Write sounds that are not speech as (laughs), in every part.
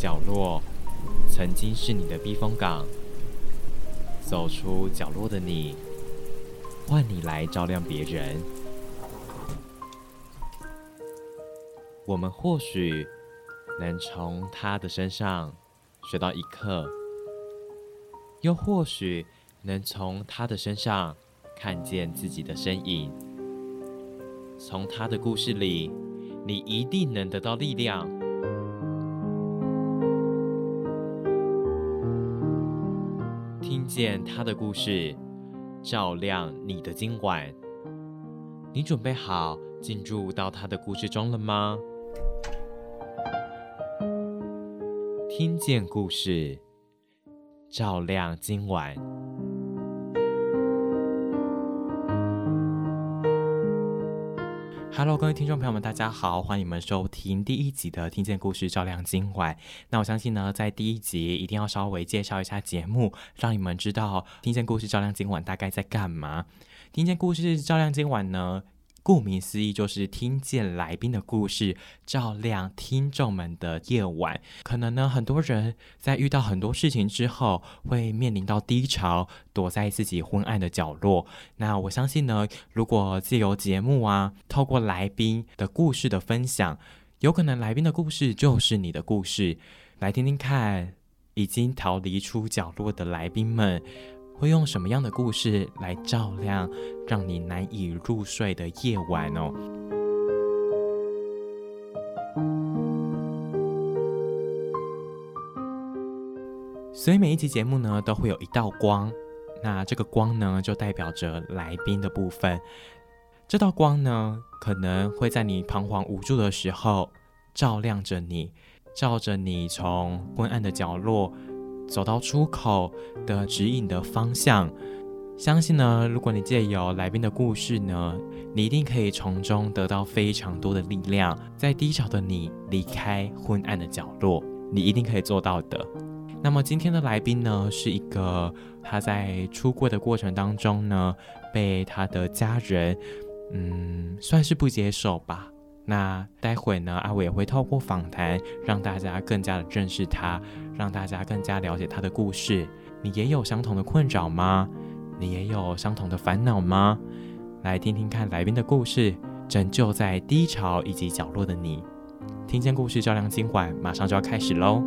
角落曾经是你的避风港，走出角落的你，换你来照亮别人。我们或许能从他的身上学到一课，又或许能从他的身上看见自己的身影。从他的故事里，你一定能得到力量。见他的故事，照亮你的今晚。你准备好进入到他的故事中了吗？听见故事，照亮今晚。Hello，各位听众朋友们，大家好，欢迎你们收听第一集的《听见故事照亮今晚》。那我相信呢，在第一集一定要稍微介绍一下节目，让你们知道《听见故事照亮今晚》大概在干嘛。《听见故事照亮今晚》呢？顾名思义，就是听见来宾的故事，照亮听众们的夜晚。可能呢，很多人在遇到很多事情之后，会面临到低潮，躲在自己昏暗的角落。那我相信呢，如果借由节目啊，透过来宾的故事的分享，有可能来宾的故事就是你的故事。来听听看，已经逃离出角落的来宾们。会用什么样的故事来照亮让你难以入睡的夜晚哦？所以每一集节目呢，都会有一道光，那这个光呢，就代表着来宾的部分。这道光呢，可能会在你彷徨无助的时候，照亮着你，照着你从昏暗的角落。走到出口的指引的方向，相信呢，如果你借由来宾的故事呢，你一定可以从中得到非常多的力量，在低潮的你离开昏暗的角落，你一定可以做到的。那么今天的来宾呢，是一个他在出柜的过程当中呢，被他的家人，嗯，算是不接受吧。那待会呢，阿伟也会透过访谈，让大家更加的认识他，让大家更加了解他的故事。你也有相同的困扰吗？你也有相同的烦恼吗？来听听看来宾的故事，拯救在低潮以及角落的你。听见故事，照亮今晚，马上就要开始喽。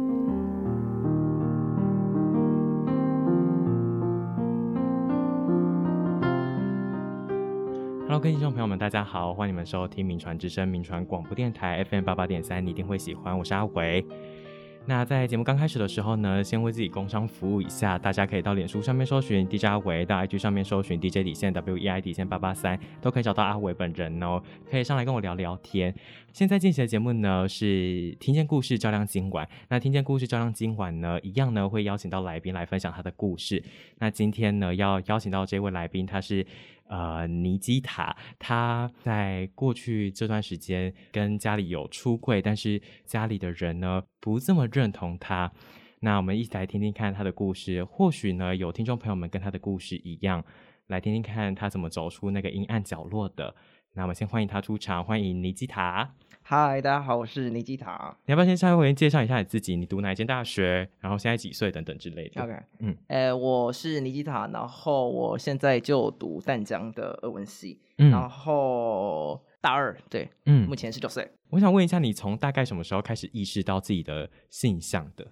各位听众朋友们，大家好，欢迎你们收听《名传之声》名传广播电台 FM 八八点三，你一定会喜欢，我是阿伟。那在节目刚开始的时候呢，先为自己工商服务一下，大家可以到脸书上面搜寻 DJ 阿伟，到 IG 上面搜寻 DJ 底线 WEI 底线八八三，都可以找到阿伟本人哦，可以上来跟我聊聊天。现在进行的节目呢是听见故事照亮今晚，那听见故事照亮今晚呢，一样呢会邀请到来宾来分享他的故事。那今天呢要邀请到这位来宾，他是。呃，尼基塔，他在过去这段时间跟家里有出柜，但是家里的人呢不这么认同他。那我们一起来听听看他的故事，或许呢有听众朋友们跟他的故事一样，来听听看他怎么走出那个阴暗角落的。那我们先欢迎他出场，欢迎尼基塔。嗨，大家好，我是尼基塔。你要不要先稍微介绍一下你自己？你读哪一间大学？然后现在几岁？等等之类的。OK，嗯，呃，我是尼基塔，然后我现在就读淡江的俄文系，嗯然后大二，对，嗯，目前十九岁。我想问一下，你从大概什么时候开始意识到自己的性向的？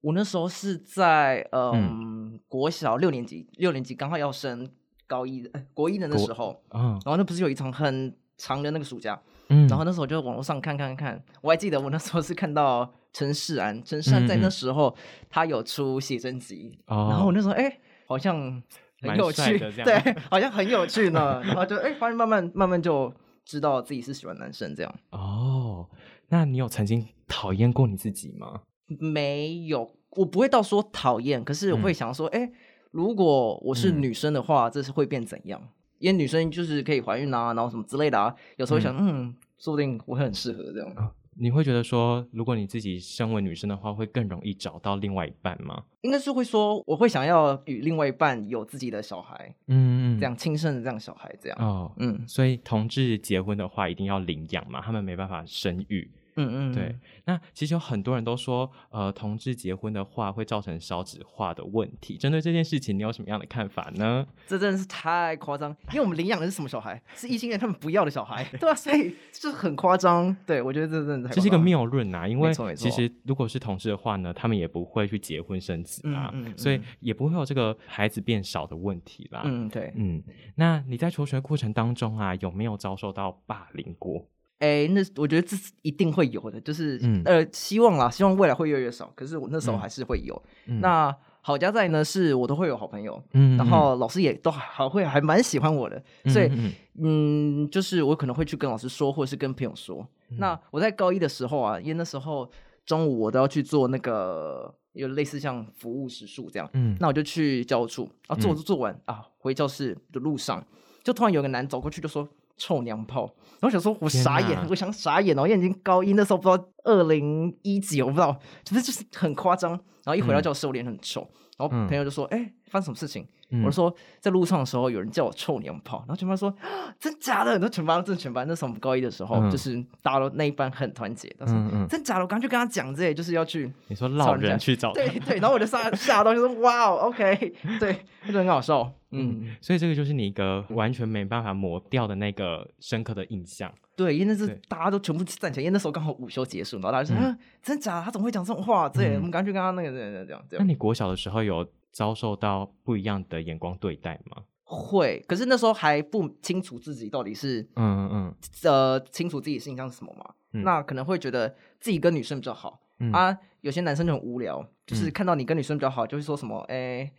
我那时候是在嗯国小六年级，六年级刚好要升。高一的，国一的那时候，嗯，然后那不是有一场很长的那个暑假，嗯，然后那时候就网络上看看看，我还记得我那时候是看到陈世安，陈世安在那时候他有出写真集，然后我那时候哎，好像很有趣，(laughs) 对，好像很有趣呢，然后就哎，发现慢慢慢慢就知道自己是喜欢男生这样。哦，那你有曾经讨厌过你自己吗？没有，我不会到说讨厌，可是我会想说，哎。如果我是女生的话，这是会变怎样？因为女生就是可以怀孕啊，然后什么之类的啊。有时候想，嗯，说不定我会很适合这样。你会觉得说，如果你自己身为女生的话，会更容易找到另外一半吗？应该是会说，我会想要与另外一半有自己的小孩，嗯嗯，这样亲生的这样小孩这样。哦，嗯，所以同志结婚的话，一定要领养嘛，他们没办法生育。嗯嗯，对。那其实有很多人都说，呃，同志结婚的话会造成少子化的问题。针对这件事情，你有什么样的看法呢？这真的是太夸张，因为我们领养的是什么小孩？是异性恋他们不要的小孩，(laughs) 对啊，所以就很夸张。对我觉得这真的这是一个谬论啊，因为其实如果是同志的话呢，他们也不会去结婚生子啊，所以也不会有这个孩子变少的问题啦。嗯，对，嗯。那你在求学过程当中啊，有没有遭受到霸凌过？哎，那我觉得这是一定会有的，就是呃，希望啦，希望未来会越来越少。可是我那时候还是会有。那好家在呢，是我都会有好朋友，嗯然后老师也都还会还蛮喜欢我的，所以嗯，就是我可能会去跟老师说，或者是跟朋友说。那我在高一的时候啊，因为那时候中午我都要去做那个有类似像服务时数这样，嗯，那我就去教务处啊，做做完啊，回教室的路上，就突然有个男走过去就说。臭娘炮！然后想说，我傻眼，我想傻眼哦，因为已经高一那时候不知道二零一几，我不知道，就是就是很夸张。然后一回到教室，我脸很臭。然后朋友就说：“哎，发生什么事情？”我说：“在路上的时候，有人叫我臭娘炮。”然后全班说：“真假的？”然后全班真的全班，那时候我们高一的时候，就是大家都那一班很团结。他说：“真假的？”我刚去跟他讲，这就是要去你说老人去找对对。然后我就吓吓到，就说：“哇哦，OK，对，就很好笑。”嗯，所以这个就是你一个完全没办法抹掉的那个深刻的印象。对，因为那是大家都全部站起来，因为那时候刚好午休结束，然后大家说：“嗯，真假？他怎么会讲这种话？”对，我们赶去跟他那个这样这样。那你国小的时候有遭受到不一样的眼光对待吗？会，可是那时候还不清楚自己到底是嗯嗯呃清楚自己性向是什么嘛？那可能会觉得自己跟女生比较好啊。有些男生就很无聊，就是看到你跟女生比较好，就会说什么：“哎，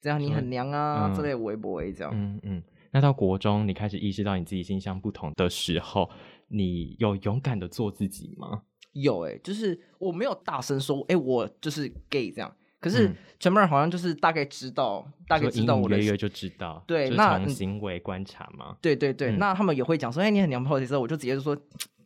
这样你很娘啊之类微博这样。”嗯嗯。那到国中，你开始意识到你自己性向不同的时候，你有勇敢的做自己吗？有哎，就是我没有大声说，哎，我就是 gay 这样。可是全部人好像就是大概知道，大概知道我的，隐约就知道。对，那行为观察吗？对对对，那他们也会讲说，哎，你很娘炮的时候，我就直接就说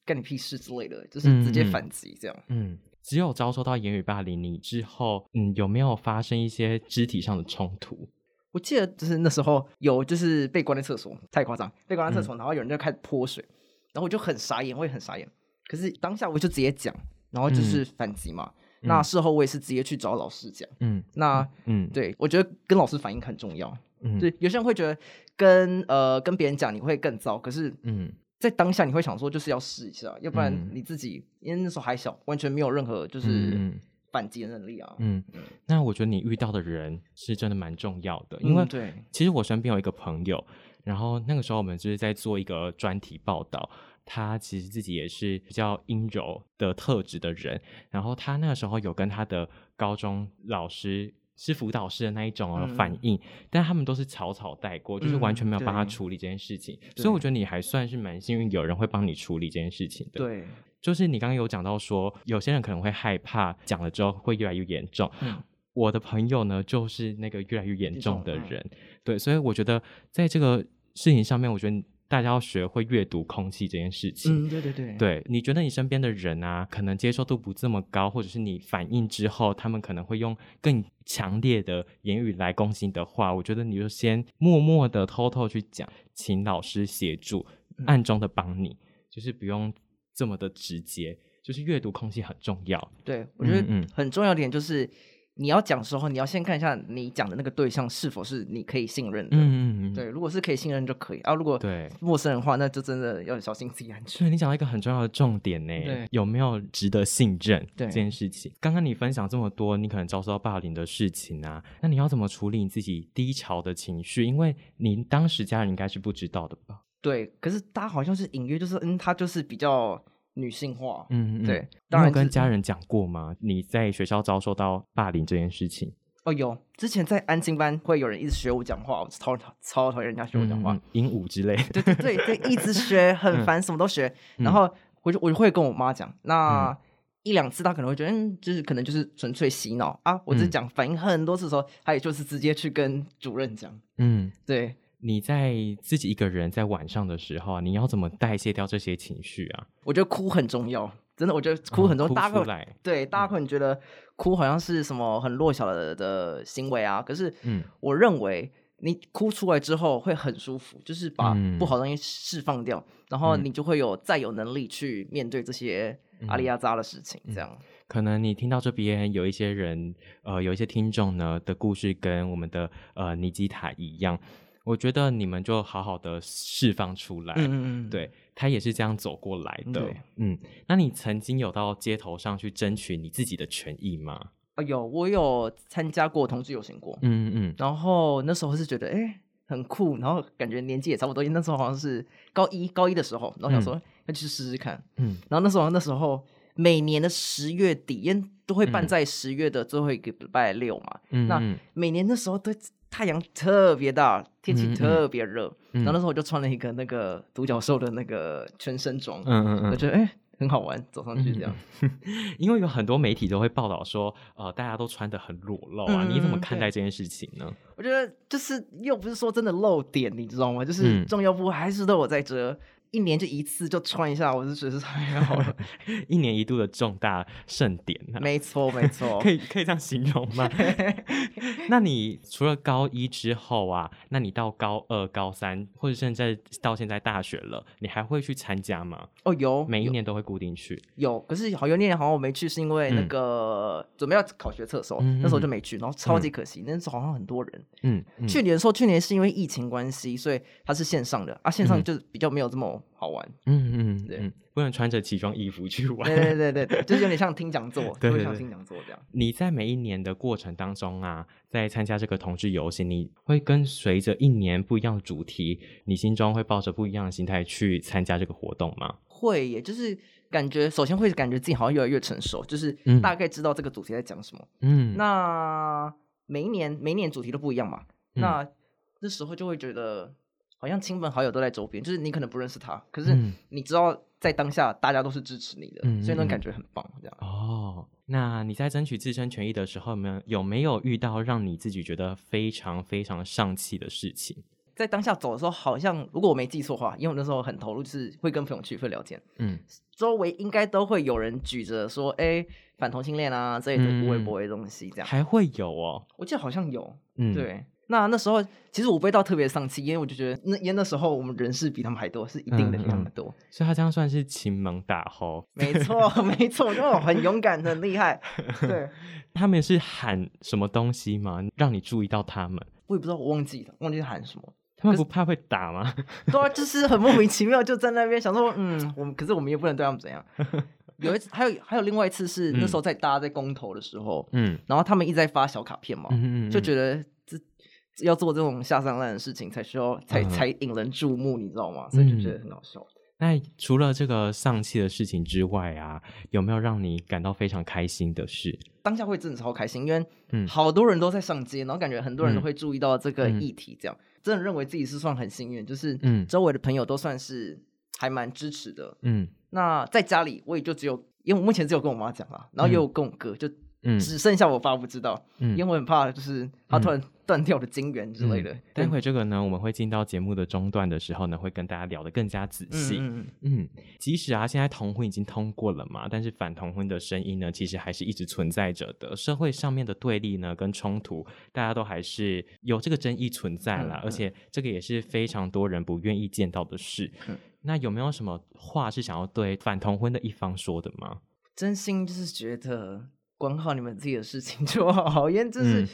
干你屁事之类的，就是直接反击这样。嗯，只有遭受到言语霸凌你之后，嗯，有没有发生一些肢体上的冲突？我记得就是那时候有就是被关在厕所，太夸张，被关在厕所，然后有人就开始泼水，然后我就很傻眼，我也很傻眼。可是当下我就直接讲，然后就是反击嘛。那事后我也是直接去找老师讲。嗯，那嗯，对我觉得跟老师反应很重要。嗯，对，有些人会觉得跟呃跟别人讲你会更糟，可是嗯，在当下你会想说就是要试一下，要不然你自己因为那时候还小，完全没有任何就是。反击的能力啊，嗯，那我觉得你遇到的人是真的蛮重要的，因为对，其实我身边有一个朋友，然后那个时候我们就是在做一个专题报道，他其实自己也是比较阴柔的特质的人，然后他那个时候有跟他的高中老师是辅导师的那一种反应，但他们都是草草带过，就是完全没有帮他处理这件事情，所以我觉得你还算是蛮幸运，有人会帮你处理这件事情的，对。就是你刚刚有讲到说，有些人可能会害怕讲了之后会越来越严重。我的朋友呢，就是那个越来越严重的人。对，所以我觉得在这个事情上面，我觉得大家要学会阅读空气这件事情。嗯，对对对。对，你觉得你身边的人啊，可能接受度不这么高，或者是你反应之后，他们可能会用更强烈的言语来攻击你的话，我觉得你就先默默的偷偷去讲，请老师协助，暗中的帮你，就是不用。这么的直接，就是阅读空气很重要。对我觉得很重要点就是，你要讲的时候，你要先看一下你讲的那个对象是否是你可以信任的。嗯嗯嗯。对，如果是可以信任就可以啊。如果对陌生人的话，那就真的要小心自己安全。对你讲到一个很重要的重点呢，有没有值得信任这件事情？刚刚你分享这么多，你可能遭受到霸凌的事情啊，那你要怎么处理你自己低潮的情绪？因为你当时家人应该是不知道的吧？对，可是大家好像是隐约就是，嗯，他就是比较女性化，嗯，对。当然跟家人讲过吗？你在学校遭受到霸凌这件事情？哦，有。之前在安静班会有人一直学我讲话，我超超讨厌人家学我讲话，鹦鹉之类。对对对对，一直学 (laughs) 很烦，什么都学。然后我就我就会跟我妈讲，那一两次他可能会觉得，嗯，就是可能就是纯粹洗脑啊。我只讲反应很多次的时候，他也就是直接去跟主任讲，嗯，对。你在自己一个人在晚上的时候，你要怎么代谢掉这些情绪啊？我觉得哭很重要，真的，我觉得哭很重要。大家会对大家可能觉得哭好像是什么很弱小的的行为啊，可是，嗯，我认为你哭出来之后会很舒服，就是把不好的东西释放掉，然后你就会有再有能力去面对这些阿里亚扎的事情。这样，可能你听到这边有一些人，呃，有一些听众呢的故事跟我们的呃尼基塔一样，我觉得你们就好好的释放出来。嗯嗯嗯，对他也是这样走过来的。嗯，那你曾经有到街头上去争取你自己的权益吗？啊，有，我有参加过同志游行过，嗯嗯嗯，然后那时候是觉得，哎，很酷，然后感觉年纪也差不多，因为那时候好像是高一高一的时候，然后想说要去试试看，嗯，然后那时候那时候每年的十月底，因为都会办在十月的最后一个礼拜六嘛，嗯，那每年那时候都太阳特别大，天气特别热，然后那时候我就穿了一个那个独角兽的那个全身装，嗯嗯嗯，我觉得哎。很好玩，走上去这样，(laughs) 因为有很多媒体都会报道说，呃，大家都穿的很裸露啊，你怎么看待这件事情呢？我觉得就是又不是说真的露点，你知道吗？就是重要部还是都有在遮。一年就一次就穿一下，我就觉得太好了。(laughs) 一年一度的重大盛典，没错没错，可以可以这样形容吗？(laughs) 那你除了高一之后啊，那你到高二、高三，或者现在到现在大学了，你还会去参加吗？哦，有，每一年都会固定去。有，可是好有年好像我没去，是因为那个准备要考学测时候，那时候就没去，然后超级可惜。那时候好像很多人，嗯，去年的时候，去年是因为疫情关系，所以它是线上的啊，线上就比较没有这么。好玩，嗯嗯，对，不能穿着奇装异服去玩，对对对对，(laughs) 就是有点像听讲座，对，像听讲座这样。你在每一年的过程当中啊，在参加这个同志游行，你会跟随着一年不一样的主题，你心中会抱着不一样的心态去参加这个活动吗？会，也就是感觉首先会感觉自己好像越来越成熟，就是大概知道这个主题在讲什么。嗯，那每一年每一年主题都不一样嘛，那那时候就会觉得。好像亲朋好友都在周边，就是你可能不认识他，可是你知道在当下大家都是支持你的，所以那种感觉很棒。这样哦，那你在争取自身权益的时候，有没有有没有遇到让你自己觉得非常非常丧气的事情？在当下走的时候，好像如果我没记错话，因为我那时候很投入，就是会跟朋友去会聊天，嗯，周围应该都会有人举着说，哎，反同性恋啊这一种不会不会东西，这样还会有哦，我记得好像有，嗯，对。那那时候其实我不会到特别丧气，因为我就觉得那因为那时候我们人是比他们还多，是一定的比他们多，所以他这样算是亲蒙大吼。没错，没错，就很勇敢，很厉害。(laughs) 对，(laughs) 他们是喊什么东西吗？让你注意到他们？我也不知道，我忘记了，忘记喊什么。他们不怕会打吗？(laughs) 对啊，就是很莫名其妙，就在那边想说，嗯，我们可是我们也不能对他们怎样。有一次，还有还有另外一次是那时候在大家在公投的时候，嗯，然后他们一直在发小卡片嘛，嗯就觉得。要做这种下三滥的事情，才需要才才引人注目，你知道吗？所以就觉得很好笑。那除了这个丧气的事情之外啊，有没有让你感到非常开心的事？当下会真的超开心，因为嗯，好多人都在上街，然后感觉很多人都会注意到这个议题，这样真的认为自己是算很幸运，就是嗯，周围的朋友都算是还蛮支持的。嗯，那在家里我也就只有，因为我目前只有跟我妈讲了，然后也有跟我哥就。嗯，只剩下我爸不知道，嗯因为我很怕，就是他突然断掉的金源之类的。待会这个呢，我们会进到节目的中段的时候呢，会跟大家聊得更加仔细。嗯嗯，即使啊，现在同婚已经通过了嘛，但是反同婚的声音呢，其实还是一直存在着的。社会上面的对立呢，跟冲突，大家都还是有这个争议存在了，而且这个也是非常多人不愿意见到的事。那有没有什么话是想要对反同婚的一方说的吗？真心就是觉得。管好你们自己的事情就好，因为这是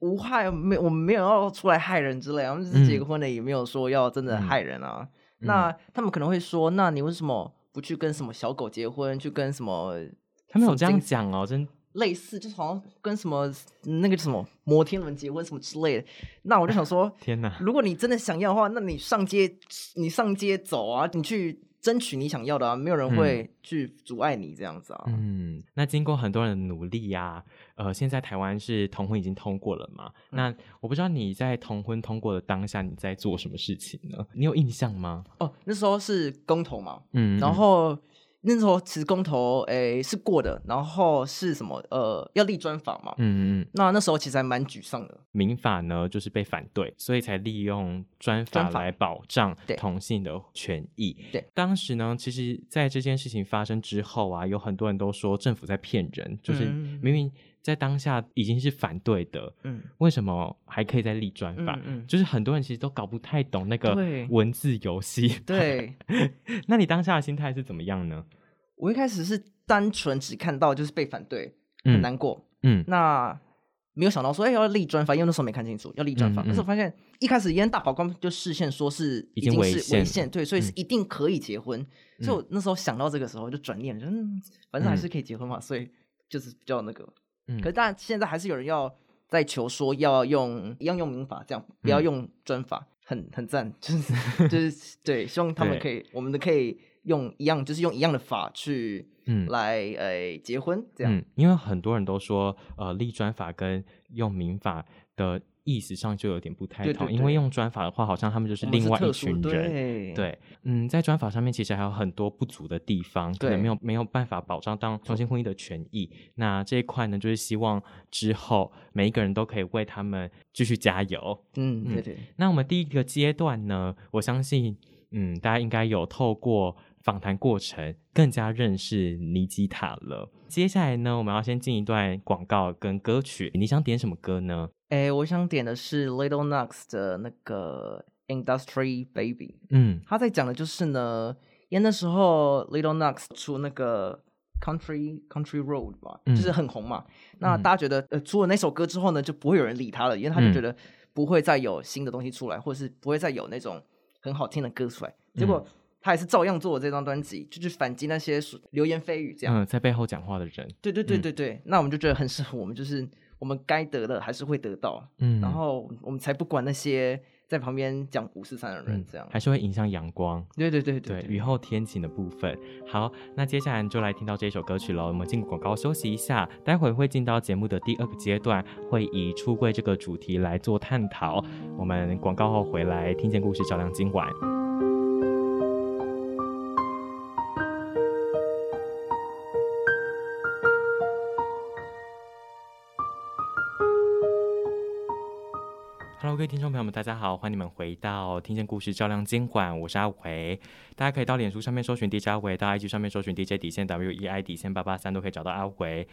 无害，没我们没有要出来害人之类，我们只是结个婚的，也没有说要真的害人啊。那他们可能会说，那你为什么不去跟什么小狗结婚，去跟什么？他们有这样讲哦，真类似，就是好像跟什么那个什么摩天轮结婚什么之类的。那我就想说，天哪！如果你真的想要的话，那你上街，你上街走啊，你去。争取你想要的啊，没有人会去阻碍你这样子啊。嗯，那经过很多人的努力呀，呃，现在台湾是同婚已经通过了嘛？那我不知道你在同婚通过的当下你在做什么事情呢？你有印象吗？哦，那时候是公投嘛，嗯，然后。那时候其实公投诶是过的，然后是什么呃要立专法嘛，嗯嗯，那那时候其实还蛮沮丧的。民法呢就是被反对，所以才利用专法来保障同性的权益。对，当时呢，其实在这件事情发生之后啊，有很多人都说政府在骗人，就是明明在当下已经是反对的，嗯，为什么还可以再立专法？嗯，就是很多人其实都搞不太懂那个文字游戏。对，(laughs) 那你当下的心态是怎么样呢？我一开始是单纯只看到就是被反对，很难过，嗯，那没有想到说，哎，要立专法，因为那时候没看清楚要立专法。可是我发现一开始，因为大法官就视线说是已经是违宪，对，所以是一定可以结婚。所以我那时候想到这个时候就转念，嗯，反正还是可以结婚嘛，所以就是比较那个。可是，当然现在还是有人要在求说要用一样用民法，这样不要用专法，很很赞，(laughs) 就是就是对，希望他们可以，我们的可以用一样，就是用一样的法去，嗯，来呃结婚这样。因为很多人都说，呃，立专法跟用民法的。意识上就有点不太同，因为用专法的话，好像他们就是另外一群人。对，嗯，在专法上面其实还有很多不足的地方，可能没有没有办法保障当同性婚姻的权益。那这一块呢，就是希望之后每一个人都可以为他们继续加油。嗯，对对。那我们第一个阶段呢，我相信，嗯，大家应该有透过访谈过程更加认识尼基塔了。接下来呢，我们要先进一段广告跟歌曲。你想点什么歌呢？哎，我想点的是 Little Nux 的那个 Industry Baby。嗯，他在讲的就是呢，因为那时候 Little Nux 出那个 Country Country Road 吧，就是很红嘛。那大家觉得，呃，出了那首歌之后呢，就不会有人理他了，因为他就觉得不会再有新的东西出来，或者是不会再有那种很好听的歌出来。结果他还是照样做了这张专辑，就去反击那些流言蜚语，这样。嗯，在背后讲话的人。对对对对对，那我们就觉得很适合我们，就是。我们该得的还是会得到，嗯，然后我们才不管那些在旁边讲五四三的人，这样还是会影响阳光。对对对对，雨后天晴的部分。好，那接下来就来听到这首歌曲了。我们进广告休息一下，待会会进到节目的第二个阶段，会以出柜这个主题来做探讨。我们广告后回来，听见故事照亮今晚。各位听众朋友们，大家好，欢迎你们回到《听见故事照亮监管》，我是阿伟。大家可以到脸书上面搜寻 DJ 阿伟，到 IG 上面搜寻 DJ 底线 W E I 底线八八三，都可以找到阿伟。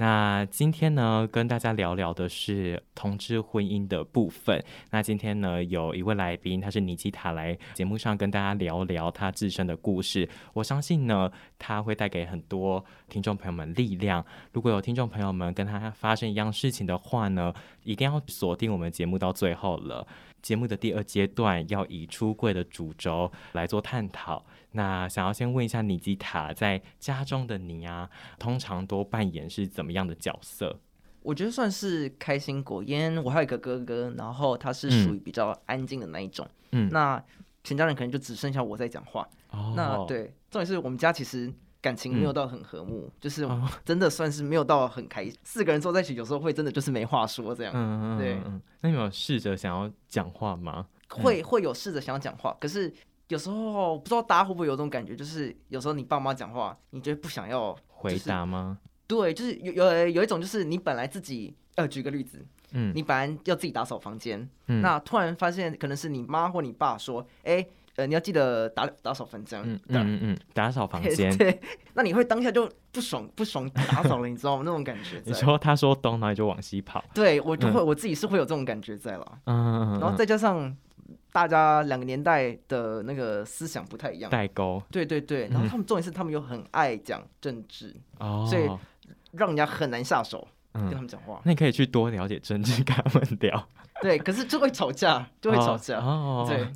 那今天呢，跟大家聊聊的是同志婚姻的部分。那今天呢，有一位来宾，他是尼基塔，来节目上跟大家聊聊他自身的故事。我相信呢，他会带给很多听众朋友们力量。如果有听众朋友们跟他发生一样事情的话呢，一定要锁定我们节目到最后了。节目的第二阶段要以出柜的主轴来做探讨。那想要先问一下，尼基塔在家中的你啊，通常都扮演是怎么样的角色？我觉得算是开心果，因为我还有一个哥哥，然后他是属于比较安静的那一种。嗯，那全家人可能就只剩下我在讲话。哦，那对，重点是我们家其实感情没有到很和睦，就是 (laughs) 真的算是没有到很开。四个人坐在一起，有时候会真的就是没话说这样。嗯嗯，对。那你有试着想要讲话吗？会会有试着想要讲话，可是。有时候不知道大家会不会有这种感觉，就是有时候你爸妈讲话，你觉得不想要回答吗？对，就是有有有一种，就是你本来自己呃，举个例子，嗯，你本来要自己打扫房间，嗯，那突然发现可能是你妈或你爸说，哎，呃，你要记得打打扫房间，嗯嗯嗯，打扫房 (laughs) 间，对，那你会当下就不爽不爽打扫了，你知道吗？那种感觉。你说他说东，然后就往西跑，对我就会我自己是会有这种感觉在了，嗯，然后再加上。大家两个年代的那个思想不太一样，代沟。对对对，然后他们重点是他们又很爱讲政治，所以让人家很难下手跟他们讲话。那你可以去多了解政治，跟他们聊。对，可是就会吵架，就会吵架。哦，对。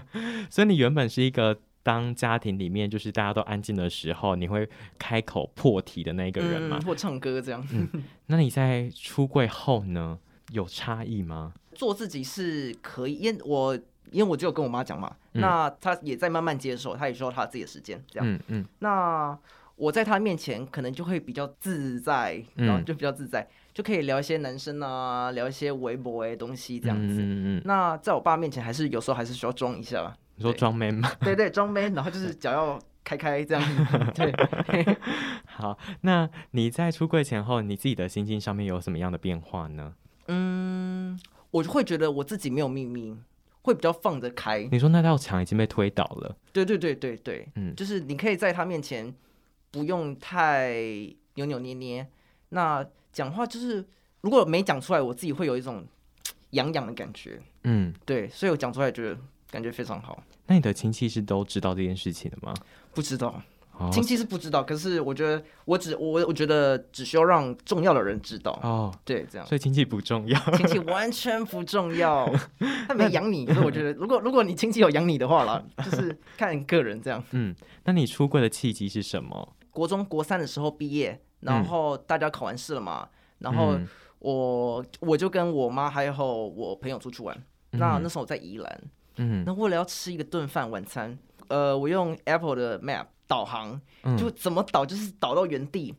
(laughs) 所以你原本是一个当家庭里面就是大家都安静的时候，你会开口破题的那个人吗？或唱歌这样。(laughs) 那你在出柜后呢，有差异吗？做自己是可以，因为我。因为我只有跟我妈讲嘛，那她也在慢慢接受，她也需要她自己的时间，这样。嗯嗯。那我在她面前可能就会比较自在，然后就比较自在，就可以聊一些男生啊，聊一些微博的东西这样子。嗯嗯。那在我爸面前，还是有时候还是需要装一下吧。你说装 man 吗？(laughs) 对对，装 man，然后就是脚要开开这样。(laughs) 对。(laughs) 好，那你在出柜前后，你自己的心境上面有什么样的变化呢？嗯，我会觉得我自己没有秘密。会比较放得开。你说那道墙已经被推倒了。对对对对对，嗯，就是你可以在他面前不用太扭扭捏捏。那讲话就是如果没讲出来，我自己会有一种 (tsk) 痒痒的感觉。嗯，对，所以我讲出来觉得感觉非常好。那你的亲戚是都知道这件事情的吗？不知道。亲戚是不知道，可是我觉得我只我我觉得只需要让重要的人知道哦，对，这样，所以亲戚不重要，亲戚完全不重要，(laughs) 他没养你，所以我觉得如果如果你亲戚有养你的话啦，就是看个人这样。嗯，那你出柜的契机是什么？国中国三的时候毕业，然后大家考完试了嘛，然后我我就跟我妈还有我朋友出去玩，那那时候我在宜兰，嗯，那为了要吃一个顿饭晚餐，呃，我用 Apple 的 Map。导航就怎么导就是导到原地，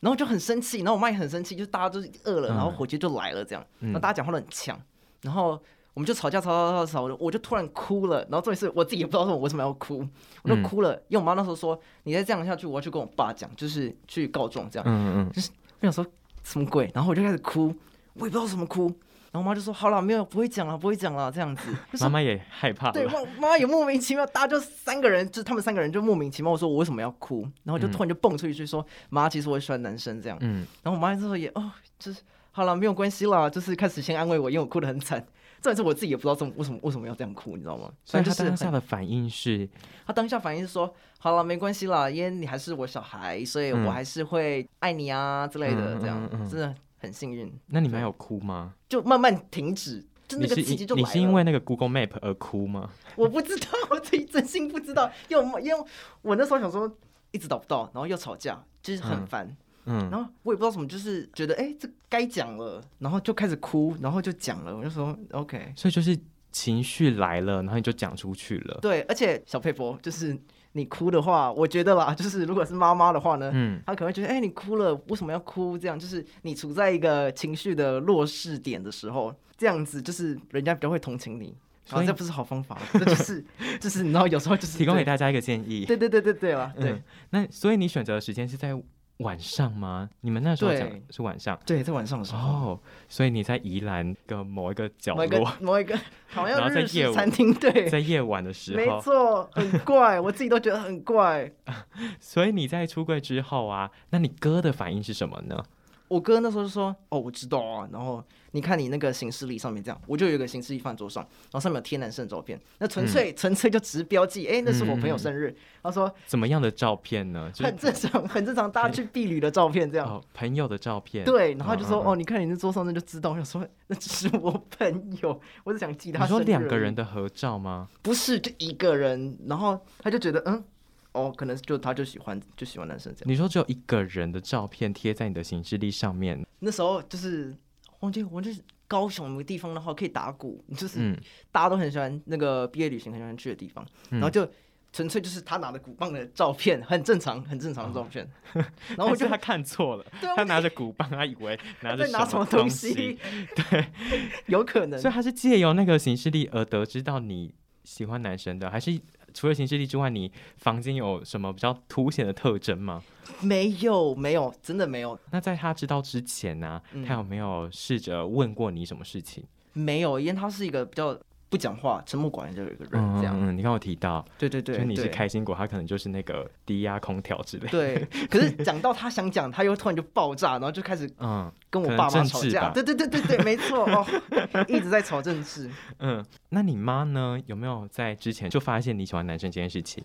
然后就很生气，然后我妈也很生气，就大家都饿了，然后火鸡就来了这样，然后大家讲话都很呛，然后我们就吵架吵吵吵吵，我就突然哭了，然后重点是我自己也不知道说我为什么要哭，我就哭了，因为我妈那时候说你再这样下去，我要去跟我爸讲，就是去告状这样，嗯嗯，就是我想说什么鬼，然后我就开始哭，我也不知道怎么哭。然后我妈就说：“好了，没有不会讲了，不会讲了。”这样子，(laughs) 妈妈也害怕。对，妈妈也莫名其妙，大家就三个人，就他们三个人就莫名其妙说：“我为什么要哭？”然后就突然就蹦出一句说：“妈，其实我喜欢男生。”这样。嗯。然后我妈之后也哦，就是好了，没有关系啦，就是开始先安慰我，因为我哭得很惨。这次我自己也不知道怎么为什么为什么要这样哭，你知道吗？所以他当下的反应是，他当下反应是说：“好了，没关系啦，因为你还是我小孩，所以我还是会爱你啊之类的。”这样，真的。很幸运，那你们有哭吗？就慢慢停止，就那个奇迹就来了。你是因为那个 Google Map 而哭吗？(laughs) 我不知道，我自己真心不知道。因为因为我那时候想说一直找不到，然后又吵架，就是很烦。嗯，然后我也不知道什么，就是觉得哎，这该讲了，然后就开始哭，然后就讲了。我就说 OK，所以就是情绪来了，然后你就讲出去了。对，而且小佩佛就是。你哭的话，我觉得啦，就是如果是妈妈的话呢，嗯，她可能会觉得，哎，你哭了，为什么要哭？这样就是你处在一个情绪的弱势点的时候，这样子就是人家比较会同情你。所以这不是好方法，这就是 (laughs) 就是你知道，有时候就是提供给大家一个建议。对对对对对了，对。那所以你选择的时间是在。晚上吗？你们那时候讲是晚上，对，在晚上的时候。哦，所以你在宜兰的某一个角落，某一个 (laughs) 好像在夜餐厅，对，在夜晚的时候，没错，很怪，(laughs) 我自己都觉得很怪。所以你在出柜之后啊，那你哥的反应是什么呢？我哥那时候就说：“哦，我知道啊。”然后你看你那个行事历上面这样，我就有一个行事历放桌上，然后上面有贴男生的照片，那纯粹纯粹就只是标记，哎，那是我朋友生日。他说：“怎么样的照片呢？” (laughs) 很正常，很正常，大家去避旅的照片这样。哦，朋友的照片。对，然后就说：“哦，你看你那桌上那就知道。”我想说：“那只是我朋友，我只想记他。”你说两个人的合照吗？不是，就一个人。然后他就觉得，嗯。哦，可能就他就喜欢就喜欢男生这样。你说只有一个人的照片贴在你的行事历上面？那时候就是忘记我就是高雄某个地方的话可以打鼓，就是大家都很喜欢那个毕业旅行很喜欢去的地方，然后就纯粹就是他拿着鼓棒的照片，很正常很正常的照片。(laughs) 然后我觉得他看错了，他拿着鼓棒，他以为 (laughs) 拿着拿什么东西？(laughs) 对，有可能。所以他是借由那个形式力而得知到你喜欢男生的，还是？除了行事历之外，你房间有什么比较凸显的特征吗？没有，没有，真的没有。那在他知道之前呢，他有没有试着问过你什么事情？没有，因为他是一个比较不讲话、沉默寡言的一个人。这样，嗯，你看我提到，对对对，就你是开心果，他可能就是那个低压空调之类。对，(laughs) 可是讲到他想讲，他又突然就爆炸，然后就开始 (laughs) 嗯跟我爸妈吵架。对对对对对，(laughs) 没错哦，一直在吵政治。嗯。那你妈呢？有没有在之前就发现你喜欢男生这件事情？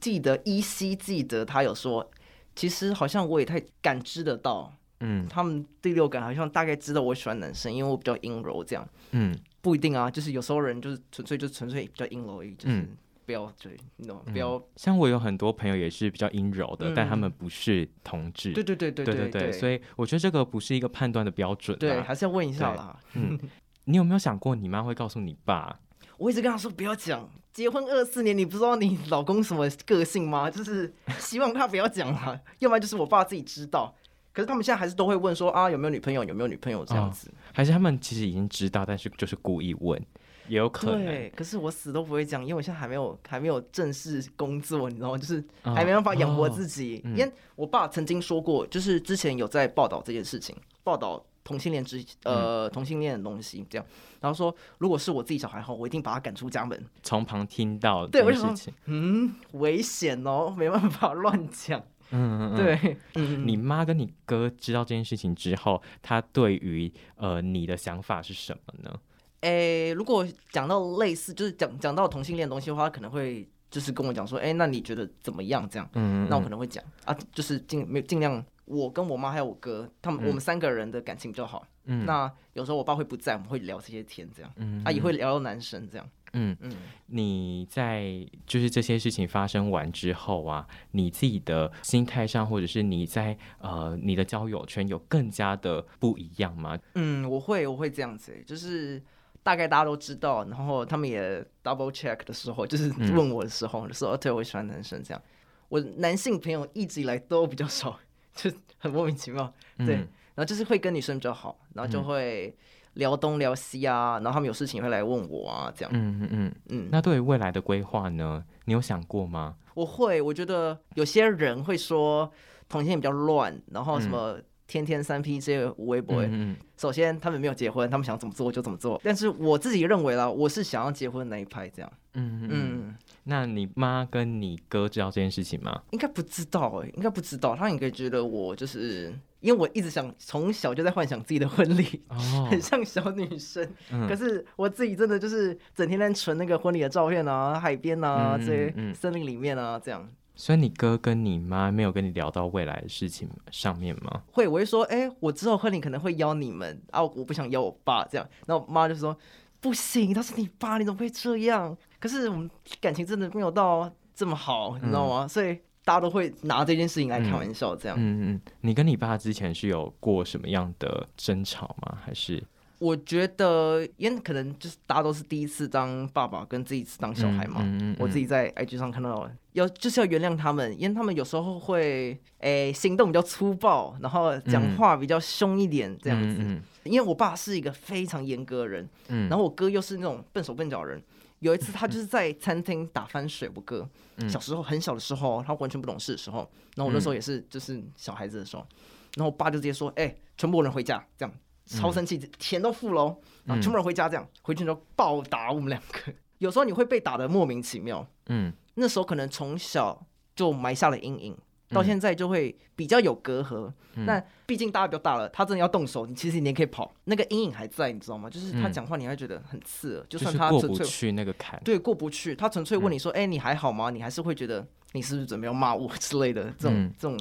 记得依稀记得他有说，其实好像我也太感知得到，嗯，他们第六感好像大概知道我喜欢男生，因为我比较阴柔这样，嗯，不一定啊，就是有时候人就是纯粹就纯粹比较阴柔而已，就是不要追，你懂不要像我有很多朋友也是比较阴柔的，但他们不是同志，对对对对对对，所以我觉得这个不是一个判断的标准，对，还是要问一下啦，嗯。你有没有想过，你妈会告诉你爸？我一直跟他说不要讲，结婚二四年，你不知道你老公什么个性吗？就是希望他不要讲啦，要不然就是我爸自己知道。可是他们现在还是都会问说啊，有没有女朋友？有没有女朋友这样子？还是他们其实已经知道，但是就是故意问，也有可能。对，可是我死都不会讲，因为我现在还没有还没有正式工作，你知道吗？就是还没办法养活自己。因为我爸曾经说过，就是之前有在报道这件事情，报道。同性恋之呃同性恋的东西这样，然后说如果是我自己小孩后，我一定把他赶出家门。从旁听到对，为什么？嗯，危险哦，没办法乱讲。嗯嗯，对，(laughs) 你妈跟你哥知道这件事情之后，他对于呃你的想法是什么呢？诶，如果讲到类似，就是讲讲到同性恋东西的话，可能会就是跟我讲说，哎，那你觉得怎么样？这样，嗯，那我可能会讲啊，就是尽没尽量，我跟我妈还有我哥，他们我们三个人的感情比较好。嗯，那有时候我爸会不在，我们会聊这些天，这样，嗯，啊，也会聊到男生这样。嗯嗯，你在就是这些事情发生完之后啊，你自己的心态上，或者是你在呃你的交友圈有更加的不一样吗？嗯，我会我会这样子，就是大概大家都知道，然后他们也 double check 的时候，就是问我的时候说，对我喜欢男生这样，我男性朋友一直以来都比较少，就很莫名其妙，对，然后就是会跟女生比较好，然后就会。聊东聊西啊，然后他们有事情会来问我啊，这样。嗯嗯嗯嗯。那对于未来的规划呢？你有想过吗？我会，我觉得有些人会说同性恋比较乱，然后什么天天三 P 这些微博。嗯嗯。首先，他们没有结婚，他们想怎么做就怎么做。但是我自己认为啦，我是想要结婚那一派，这样。嗯嗯嗯。那你妈跟你哥知道这件事情吗？应该不知道哎，应该不知道。他应该觉得我就是。因为我一直想从小就在幻想自己的婚礼，(laughs) 很像小女生。可是我自己真的就是整天在存那个婚礼的照片啊，海边啊，这些森林里面啊，这样。所以你哥跟你妈没有跟你聊到未来的事情上面吗？会，我会说，哎，我之后婚礼可能会邀你们啊，我不想邀我爸这样。然后妈就说，不行，他是你爸，你怎么会这样？可是我们感情真的没有到这么好，你知道吗？所以。大家都会拿这件事情来开玩笑，这样。嗯嗯，你跟你爸之前是有过什么样的争吵吗？还是？我觉得，因为可能就是大家都是第一次当爸爸，跟第一次当小孩嘛。嗯嗯。我自己在 IG 上看到，要就是要原谅他们，因为他们有时候会诶行动比较粗暴，然后讲话比较凶一点这样子。嗯嗯。因为我爸是一个非常严格的人，嗯，然后我哥又是那种笨手笨脚人。有一次，他就是在餐厅打翻水，我哥。小时候很小的时候，他完全不懂事的时候，然后我那时候也是就是小孩子的时候，然后我爸就直接说：“哎，全部人回家，这样超生气，钱都付喽，然后全部人回家，这样回去就暴打我们两个。有时候你会被打的莫名其妙，嗯，那时候可能从小就埋下了阴影。”到现在就会比较有隔阂，那毕竟大家比较大了，他真的要动手，你其实你也可以跑，那个阴影还在，你知道吗？就是他讲话你会觉得很刺耳，就算他过不去那个坎，对，过不去，他纯粹问你说：“哎，你还好吗？”你还是会觉得你是不是准备要骂我 (laughs) 之类的这种这种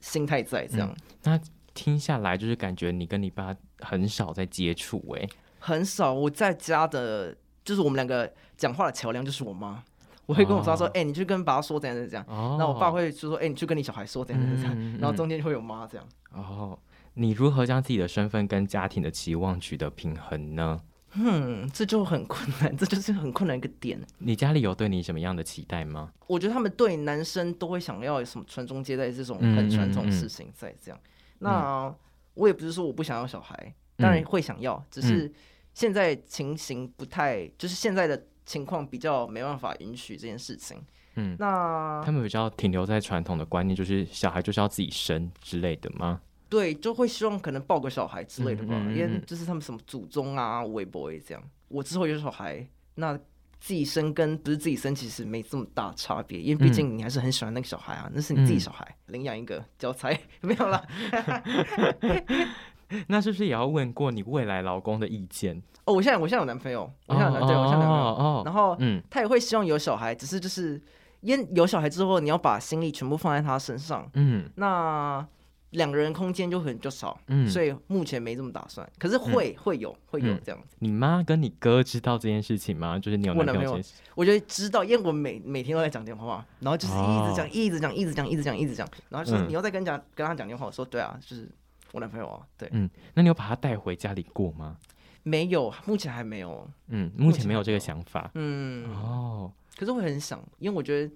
心态在这样。那听下来就是感觉你跟你爸很少在接触，哎，很少。我在家的，就是我们两个讲话的桥梁就是我妈。我会跟我爸说：“哎，你去跟爸爸说怎样怎样。”那我爸会就说：“哎，你去跟你小孩说怎样怎样。”然后中间就会有妈这样。哦，你如何将自己的身份跟家庭的期望取得平衡呢？嗯，这就很困难，(laughs) 这就是很困难一个点。你家里有对你什么样的期待吗？我觉得他们对男生都会想要什么传宗接代这种很传统的事情在这样。那我也不是说我不想要小孩，当然会想要，只是现在情形不太，就是现在的。情况比较没办法允许这件事情，嗯，那他们比较停留在传统的观念，就是小孩就是要自己生之类的吗？对，就会希望可能抱个小孩之类的吧，因为就是他们什么祖宗啊、微博这样。我之后有小孩，那自己生跟不是自己生其实没这么大差别，因为毕竟你还是很喜欢那个小孩啊，那是你自己小孩，领养一个教材 (laughs) 没有了。(laughs) 那是不是也要问过你未来老公的意见？哦，我现在我现在有男朋友，我现在有男对我现在有男朋友，哦然后嗯，他也会希望有小孩，只是就是因有小孩之后，你要把心力全部放在他身上，嗯，那两个人空间就很就少，嗯，所以目前没这么打算，可是会会有会有这样子。你妈跟你哥知道这件事情吗？就是你有男朋友？我觉得知道，因为我每每天都在讲电话，然后就是一直讲，一直讲，一直讲，一直讲，一直讲，然后就是你又在跟讲跟他讲电话，我说对啊，就是我男朋友啊，对，嗯，那你有把他带回家里过吗？没有，目前还没有。嗯，目前没有这个想法。嗯，哦，可是会很想，因为我觉得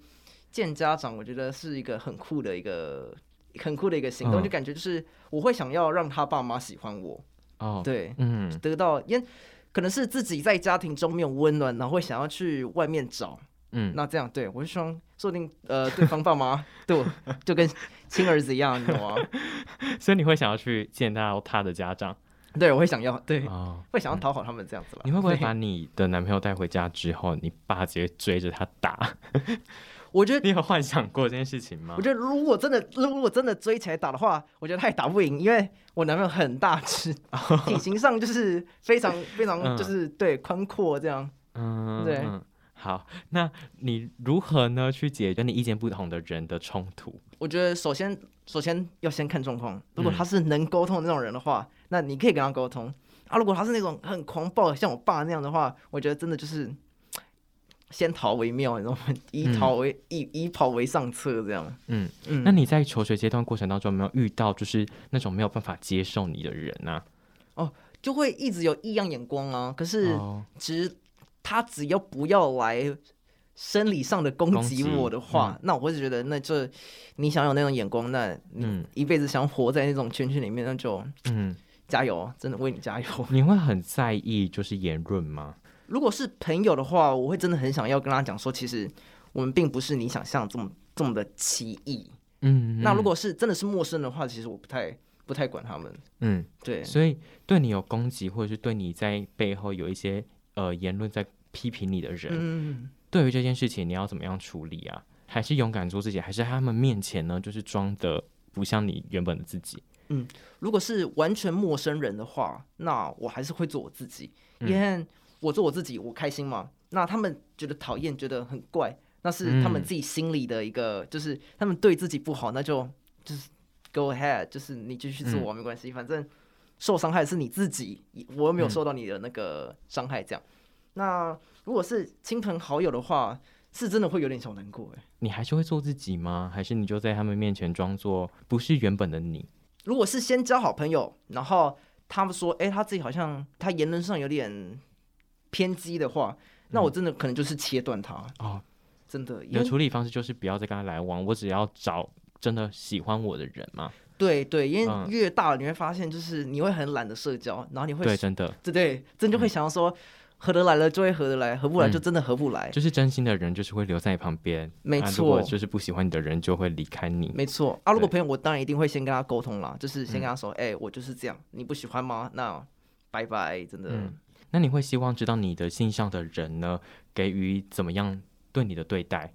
见家长，我觉得是一个很酷的一个很酷的一个行动，就感觉就是我会想要让他爸妈喜欢我。哦，对，嗯，得到，因为可能是自己在家庭中没有温暖，然后会想要去外面找。嗯，那这样对我就希望，说不定呃，对方爸妈 (laughs) 对我就跟亲儿子一样，你懂吗？(laughs) 所以你会想要去见到他的家长。对，我会想要，对，(laughs) 会想要讨好他们这样子吧。你会不会把你的男朋友带回家之后，你爸直接追着他打？我觉得你有幻想过这件事情吗？我觉得如果真的如果真的追起来打的话，我觉得他也打不赢，因为我男朋友很大只，体型上就是非常非常就是对宽阔这样。嗯，对。好，那你如何呢去解决你意见不同的人的冲突？我觉得首先首先要先看状况，如果他是能沟通的那种人的话，那你可以跟他沟通。啊，如果他是那种很狂暴，像我爸那样的话，我觉得真的就是先逃为妙，你知道吗？以逃为以以跑为上策，这样。嗯嗯。那你在求学阶段过程当中，有没有遇到就是那种没有办法接受你的人呢？哦，就会一直有异样眼光啊。可是其实他只要不要来生理上的攻击我的话，那我会觉得，那就你想有那种眼光，那你，一辈子想活在那种圈圈里面，那就嗯。加油，真的为你加油。(laughs) 你会很在意就是言论吗？如果是朋友的话，我会真的很想要跟他讲说，其实我们并不是你想象这么这么的奇异。嗯，那如果是真的是陌生的话，其实我不太不太管他们。嗯，对。所以对你有攻击，或者是对你在背后有一些呃言论在批评你的人，嗯，对于这件事情你要怎么样处理啊？还是勇敢做自己？还是他们面前呢，就是装的不像你原本的自己？嗯，如果是完全陌生人的话，那我还是会做我自己，因为我做我自己，我开心嘛。那他们觉得讨厌，觉得很怪，那是他们自己心里的一个，就是他们对自己不好，那就就是 go ahead，就是你继续做我没关系，反正受伤害是你自己，我又没有受到你的那个伤害。这样，那如果是亲朋好友的话，是真的会有点小难过哎。你还是会做自己吗？还是你就在他们面前装作不是原本的你？如果是先交好朋友，然后他们说，哎，他自己好像他言论上有点偏激的话，那我真的可能就是切断他哦，真的。你的处理方式就是不要再跟他来往，我只要找真的喜欢我的人嘛。对对，因为越大你会发现，就是你会很懒得社交，然后你会对真的对对，真就会想要说。合得来了就会合得来，合不来就真的合不来。就是真心的人，就是会留在你旁边。没错，就是不喜欢你的人就会离开你。没错啊，如果朋友，我当然一定会先跟他沟通啦，就是先跟他说，哎，我就是这样，你不喜欢吗？那拜拜，真的。那你会希望知道你的心上的人呢，给予怎么样对你的对待？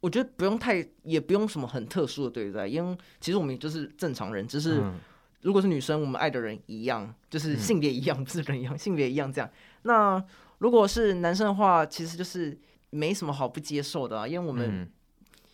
我觉得不用太，也不用什么很特殊的对待，因为其实我们就是正常人，只是如果是女生，我们爱的人一样，就是性别一样，不是人一样，性别一样这样。那如果是男生的话，其实就是没什么好不接受的啊，因为我们，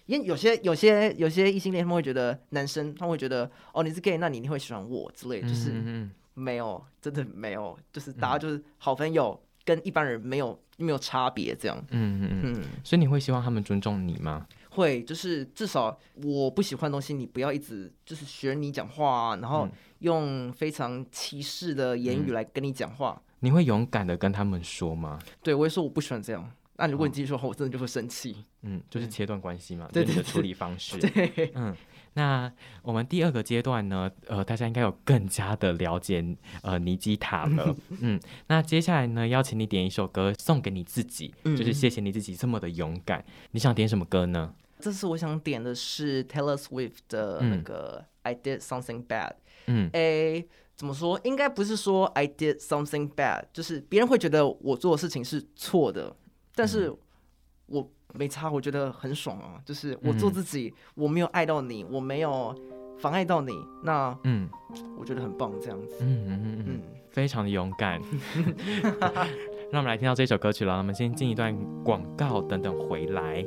因为有些有些有些异性恋他们会觉得男生他们会觉得哦你是 gay，那你一定会喜欢我之类，就是没有，真的没有，就是大家就是好朋友，跟一般人没有没有差别这样。嗯嗯嗯。所以你会希望他们尊重你吗？会，就是至少我不喜欢的东西，你不要一直就是学你讲话，然后用非常歧视的言语来跟你讲话。你会勇敢的跟他们说吗？对，我会说我不喜欢这样。那如果你继续说话，我真的就会生气。嗯，就是切断关系嘛，对你的处理方式。对，嗯，那我们第二个阶段呢？呃，大家应该有更加的了解呃尼基塔了。(laughs) 嗯，那接下来呢，邀请你点一首歌送给你自己，就是谢谢你自己这么的勇敢。你想点什么歌呢？这次我想点的是 Taylor Swift 的那个 I Did Something Bad。嗯，A。怎么说？应该不是说 I did something bad，就是别人会觉得我做的事情是错的，但是我没差，我觉得很爽啊！就是我做自己，我没有爱到你，我没有妨碍到你，那嗯，我觉得很棒，这样子，嗯嗯嗯嗯，非常的勇敢。(laughs) 让我们来听到这首歌曲了。我们先进一段广告，等等回来。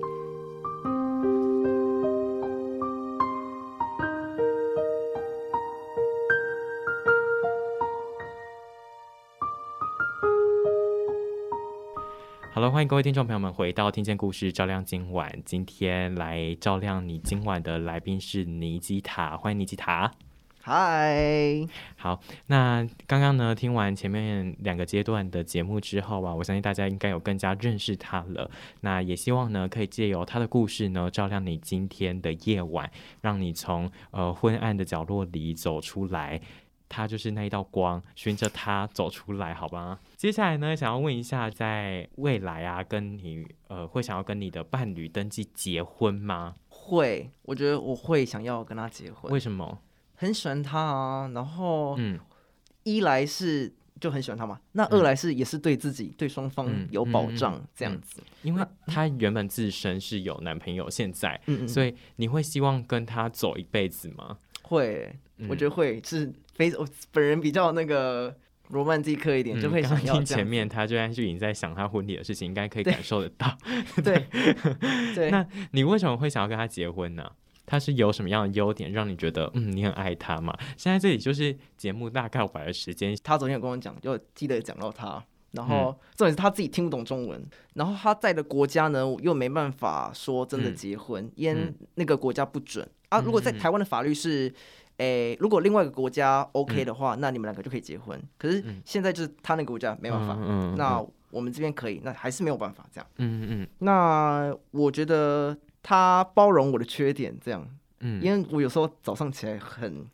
好了，欢迎各位听众朋友们回到《听见故事照亮今晚》。今天来照亮你今晚的来宾是尼基塔，欢迎尼基塔。嗨，好。那刚刚呢，听完前面两个阶段的节目之后啊，我相信大家应该有更加认识他了。那也希望呢，可以借由他的故事呢，照亮你今天的夜晚，让你从呃昏暗的角落里走出来。他就是那一道光，循着他走出来，好吧？接下来呢，想要问一下，在未来啊，跟你呃，会想要跟你的伴侣登记结婚吗？会，我觉得我会想要跟他结婚。为什么？很喜欢他啊，然后，嗯，一来是就很喜欢他嘛。那二来是也是对自己对双方有保障这样子，因为他原本自身是有男朋友，现在，所以你会希望跟他走一辈子吗？会，我觉得会是非我本人比较那个罗曼蒂克一点，就会想要听前面他就然就已经在想他婚礼的事情，应该可以感受得到。对 (laughs) 对，(laughs) 那你为什么会想要跟他结婚呢？他是有什么样的优点让你觉得嗯你很爱他嘛？现在这里就是节目大概摆的时间，他昨天有跟我讲，就记得讲到他，然后重点是他自己听不懂中文，然后他在的国家呢又没办法说真的结婚，因为那个国家不准。啊，如果在台湾的法律是，诶，如果另外一个国家 OK 的话，那你们两个就可以结婚。可是现在就是他那个国家没办法，那我们这边可以，那还是没有办法这样。嗯嗯嗯。那我觉得他包容我的缺点，这样，嗯，因为我有时候早上起来很，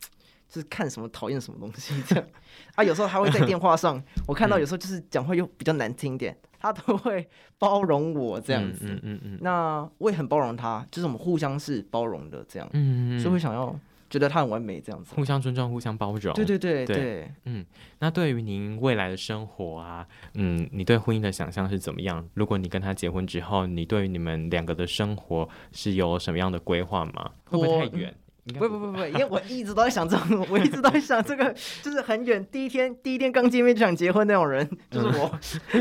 就是看什么讨厌什么东西这样。(laughs) 啊，有时候他会在电话上，(laughs) 我看到有时候就是讲话又比较难听点。他都会包容我这样子，嗯嗯嗯，那我也很包容他，就是我们互相是包容的这样，嗯嗯，所以会想要觉得他很完美这样子，互相尊重，互相包容，对对对对，嗯。那对于您未来的生活啊，嗯，你对婚姻的想象是怎么样？如果你跟他结婚之后，你对于你们两个的生活是有什么样的规划吗？会不会太远？不不不不，因为我一直都在想这种，我一直都在想这个，就是很远。第一天 (laughs) 第一天刚见面就想结婚那种人，就是我，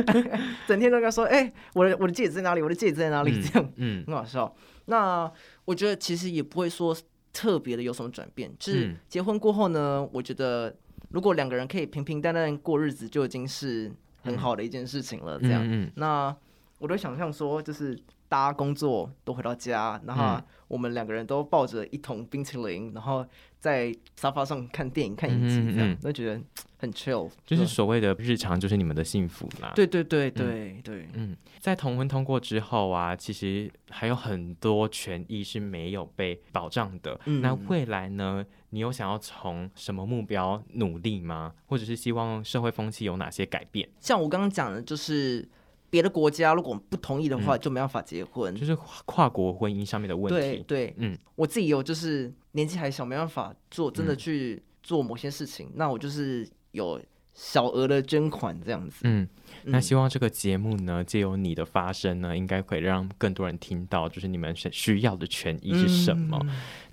(laughs) 整天都跟他说：“哎，我的我的戒指在哪里？我的戒指在哪里？”这样，嗯，很好笑。那我觉得其实也不会说特别的有什么转变。就是结婚过后呢，我觉得如果两个人可以平平淡淡过日子，就已经是很好的一件事情了。这样，那我都想象说，就是大家工作都回到家，然后。我们两个人都抱着一桶冰淇淋，然后在沙发上看电影、看影集，这样都觉得很 chill。就是所谓的日常，就是你们的幸福啦。对对对对对。嗯，在同婚通过之后啊，其实还有很多权益是没有被保障的。那未来呢？你有想要从什么目标努力吗？或者是希望社会风气有哪些改变？像我刚刚讲的，就是。别的国家如果不同意的话，就没办法结婚，就是跨国婚姻上面的问题。对对，嗯，我自己有就是年纪还小，没办法做真的去做某些事情，那我就是有小额的捐款这样子。嗯，那希望这个节目呢，借由你的发声呢，应该可以让更多人听到，就是你们需要的权益是什么。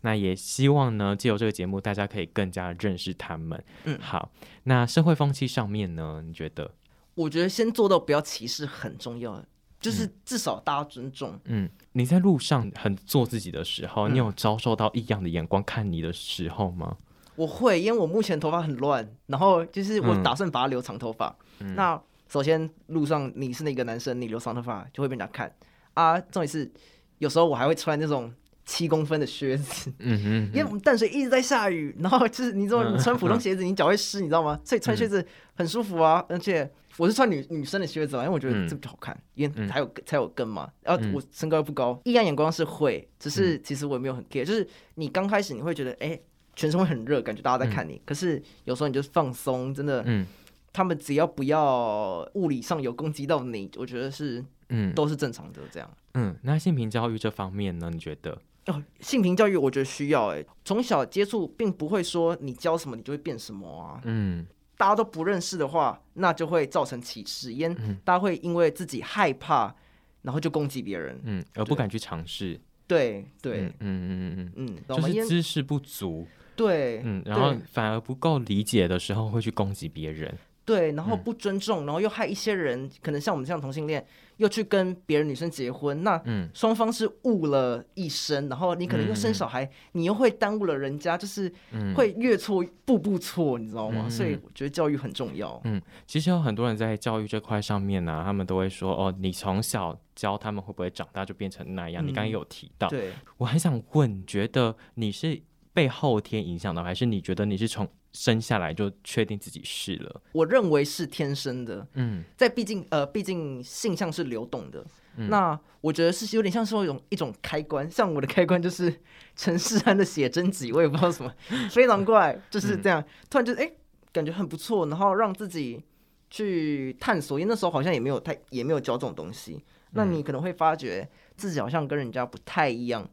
那也希望呢，借由这个节目，大家可以更加认识他们。嗯，好，那社会风气上面呢，你觉得？我觉得先做到不要歧视很重要，就是至少大家尊重。嗯，你在路上很做自己的时候，你有遭受到异样的眼光看你的时候吗？我会，因为我目前头发很乱，然后就是我打算把它留长头发。那首先路上你是那个男生，你留长头发就会被人家看啊。重点是有时候我还会穿那种。七公分的靴子，嗯哼，因为我们淡水一直在下雨，然后就是你知道，你穿普通鞋子，你脚会湿，你知道吗？所以穿靴子很舒服啊。而且我是穿女女生的靴子嘛，因为我觉得这比较好看，因为才有才有跟嘛。然后我身高又不高，异样眼光是会，只是其实我也没有很 care。就是你刚开始你会觉得，哎，全身会很热，感觉大家在看你。可是有时候你就放松，真的，嗯，他们只要不要物理上有攻击到你，我觉得是，嗯，都是正常的这样。嗯，那性平教育这方面呢？你觉得？哦，性平教育我觉得需要哎，从小接触，并不会说你教什么你就会变什么啊。嗯，大家都不认识的话，那就会造成歧视，因大家会因为自己害怕，然后就攻击别人，嗯，而不敢去尝试。对对，嗯嗯嗯嗯嗯，就是知识不足，对，嗯，然后反而不够理解的时候会去攻击别人。对，然后不尊重，然后又害一些人，可能像我们这样同性恋，又去跟别人女生结婚，那双方是误了一生，然后你可能又生小孩，你又会耽误了人家，就是会越错步步错，你知道吗？所以我觉得教育很重要。嗯，其实有很多人在教育这块上面呢，他们都会说，哦，你从小教他们会不会长大就变成那样？你刚刚有提到，对我很想问，觉得你是被后天影响的，还是你觉得你是从？生下来就确定自己是了，我认为是天生的。嗯，在毕竟呃，毕竟性向是流动的。那我觉得是有点像是一种一种开关，像我的开关就是陈世安的写真集，我也不知道什么，(laughs) 非常怪，就是这样，突然就哎感觉很不错，然后让自己去探索，因为那时候好像也没有太也没有教这种东西，那你可能会发觉自己好像跟人家不太一样，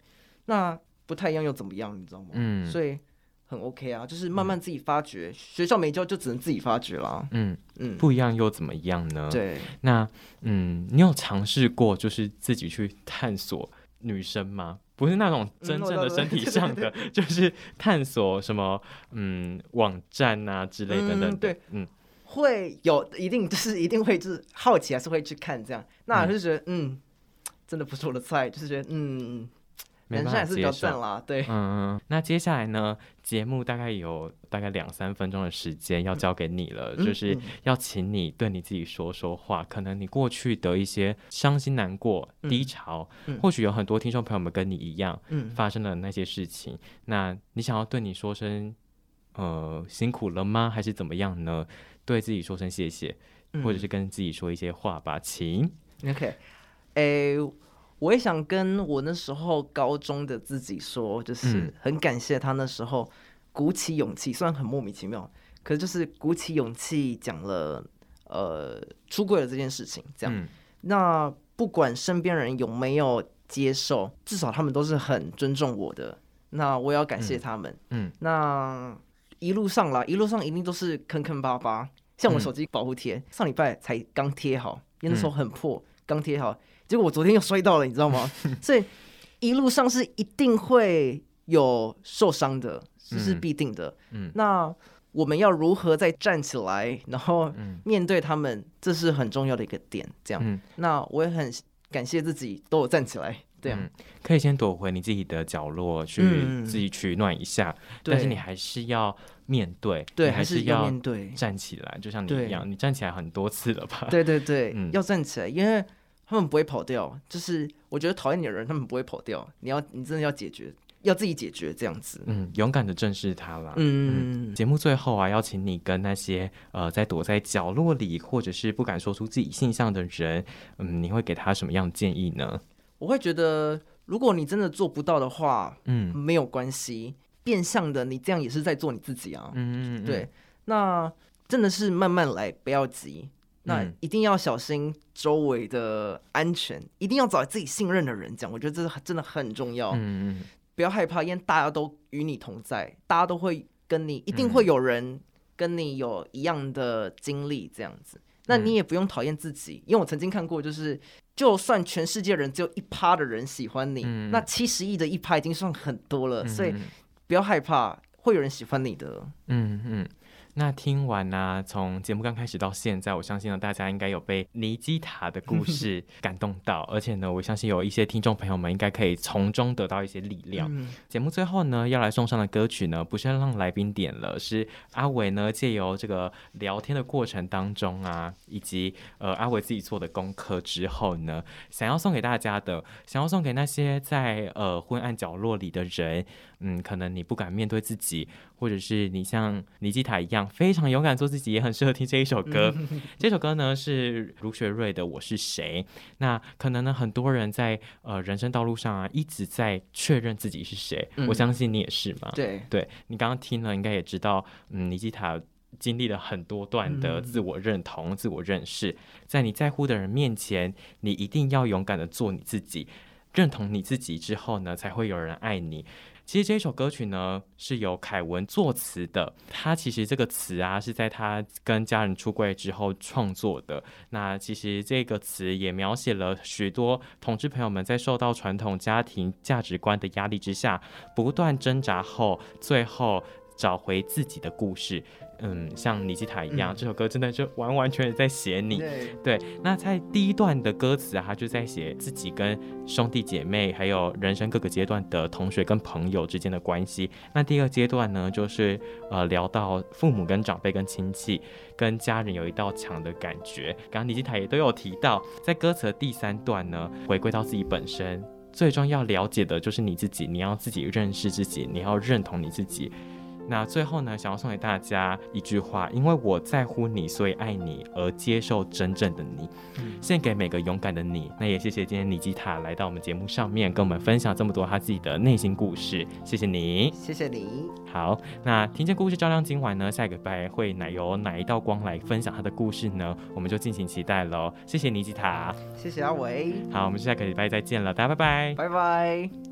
那不太一样又怎么样，你知道吗？嗯，所以。很 OK 啊，就是慢慢自己发掘，学校没教就只能自己发掘啦。嗯嗯，不一样又怎么样呢？对，那嗯，你有尝试过就是自己去探索女生吗？不是那种真正的身体上的，(laughs) 就是探索什么嗯网站啊之类等等。对，嗯，会有一定就是一定会就是好奇还是会去看这样，那就觉得嗯，真的不是我的菜，就是觉得嗯。人生还是比较正啦，对。嗯嗯。那接下来呢？节目大概有大概两三分钟的时间要交给你了，就是要请你对你自己说说话。可能你过去的一些伤心、难过、低潮，或许有很多听众朋友们跟你一样，发生了那些事情。那你想要对你说声，呃，辛苦了吗？还是怎么样呢？对自己说声谢谢，或者是跟自己说一些话吧，请。OK，诶。我也想跟我那时候高中的自己说，就是很感谢他那时候鼓起勇气，虽然很莫名其妙，可是就是鼓起勇气讲了呃出柜了这件事情。这样，那不管身边人有没有接受，至少他们都是很尊重我的。那我也要感谢他们。嗯，那一路上啦，一路上一定都是坑坑巴巴。像我手机保护贴，上礼拜才刚贴好，因为那时候很破，刚贴好。结果我昨天又摔到了，你知道吗？(laughs) 所以一路上是一定会有受伤的，这是必定的。嗯，那我们要如何再站起来，然后面对他们，这是很重要的一个点。这样，那我也很感谢自己都有站起来。这样，可以先躲回你自己的角落去自己取暖一下，但是你还是要面对，对，还是要面对，站起来，就像你一样，你站起来很多次了吧？对对对，要站起来，因为。他们不会跑掉，就是我觉得讨厌你的人，他们不会跑掉。你要，你真的要解决，要自己解决这样子。嗯，勇敢的正视他啦。嗯，节目最后啊，邀请你跟那些呃在躲在角落里或者是不敢说出自己性向的人，嗯，你会给他什么样的建议呢？我会觉得，如果你真的做不到的话，嗯，没有关系，变相的你这样也是在做你自己啊。嗯嗯嗯，对，那真的是慢慢来，不要急。那一定要小心周围的安全，一定要找自己信任的人讲。我觉得这是真的很重要。嗯嗯，不要害怕，因为大家都与你同在，大家都会跟你，一定会有人跟你有一样的经历这样子。那你也不用讨厌自己，因为我曾经看过，就是就算全世界人只有一趴的人喜欢你，那七十亿的一趴已经算很多了。所以不要害怕，会有人喜欢你的。嗯嗯。那听完呢，从节目刚开始到现在，我相信呢，大家应该有被尼基塔的故 (laughs) 事感动到，而且呢，我相信有一些听众朋友们应该可以从中得到一些力量。节目最后呢，要来送上的歌曲呢，不是让来宾点了，是阿伟呢借由这个聊天的过程当中啊，以及呃阿伟自己做的功课之后呢，想要送给大家的，想要送给那些在呃昏暗角落里的人。嗯，可能你不敢面对自己，或者是你像尼基塔一样非常勇敢做自己，也很适合听这一首歌。(laughs) 这首歌呢是卢学瑞的《我是谁》。那可能呢，很多人在呃人生道路上啊，一直在确认自己是谁。我相信你也是嘛。对，对你刚刚听了，应该也知道，嗯，尼基塔经历了很多段的自我认同、自我认识。在你在乎的人面前，你一定要勇敢的做你自己，认同你自己之后呢，才会有人爱你。其实这首歌曲呢是由凯文作词的，他其实这个词啊是在他跟家人出柜之后创作的。那其实这个词也描写了许多同志朋友们在受到传统家庭价值观的压力之下，不断挣扎后，最后找回自己的故事。嗯，像尼基塔一样，这首歌真的就完完全全在写你。对，那在第一段的歌词啊，他就在写自己跟兄弟姐妹，还有人生各个阶段的同学跟朋友之间的关系。那第二阶段呢，就是呃聊到父母跟长辈跟亲戚跟家人有一道墙的感觉。刚刚尼基塔也都有提到，在歌词的第三段呢，回归到自己本身，最终要了解的就是你自己，你要自己认识自己，你要认同你自己。那最后呢，想要送给大家一句话：因为我在乎你，所以爱你，而接受真正的你。献给每个勇敢的你。那也谢谢今天尼基塔来到我们节目上面，跟我们分享这么多他自己的内心故事。谢谢你，谢谢你。好，那听见故事照亮今晚呢，下一个拜会哪由哪一道光来分享他的故事呢？我们就敬请期待喽。谢谢尼基塔，谢谢阿伟。好，我们下个礼拜再见了，大家拜拜，拜拜。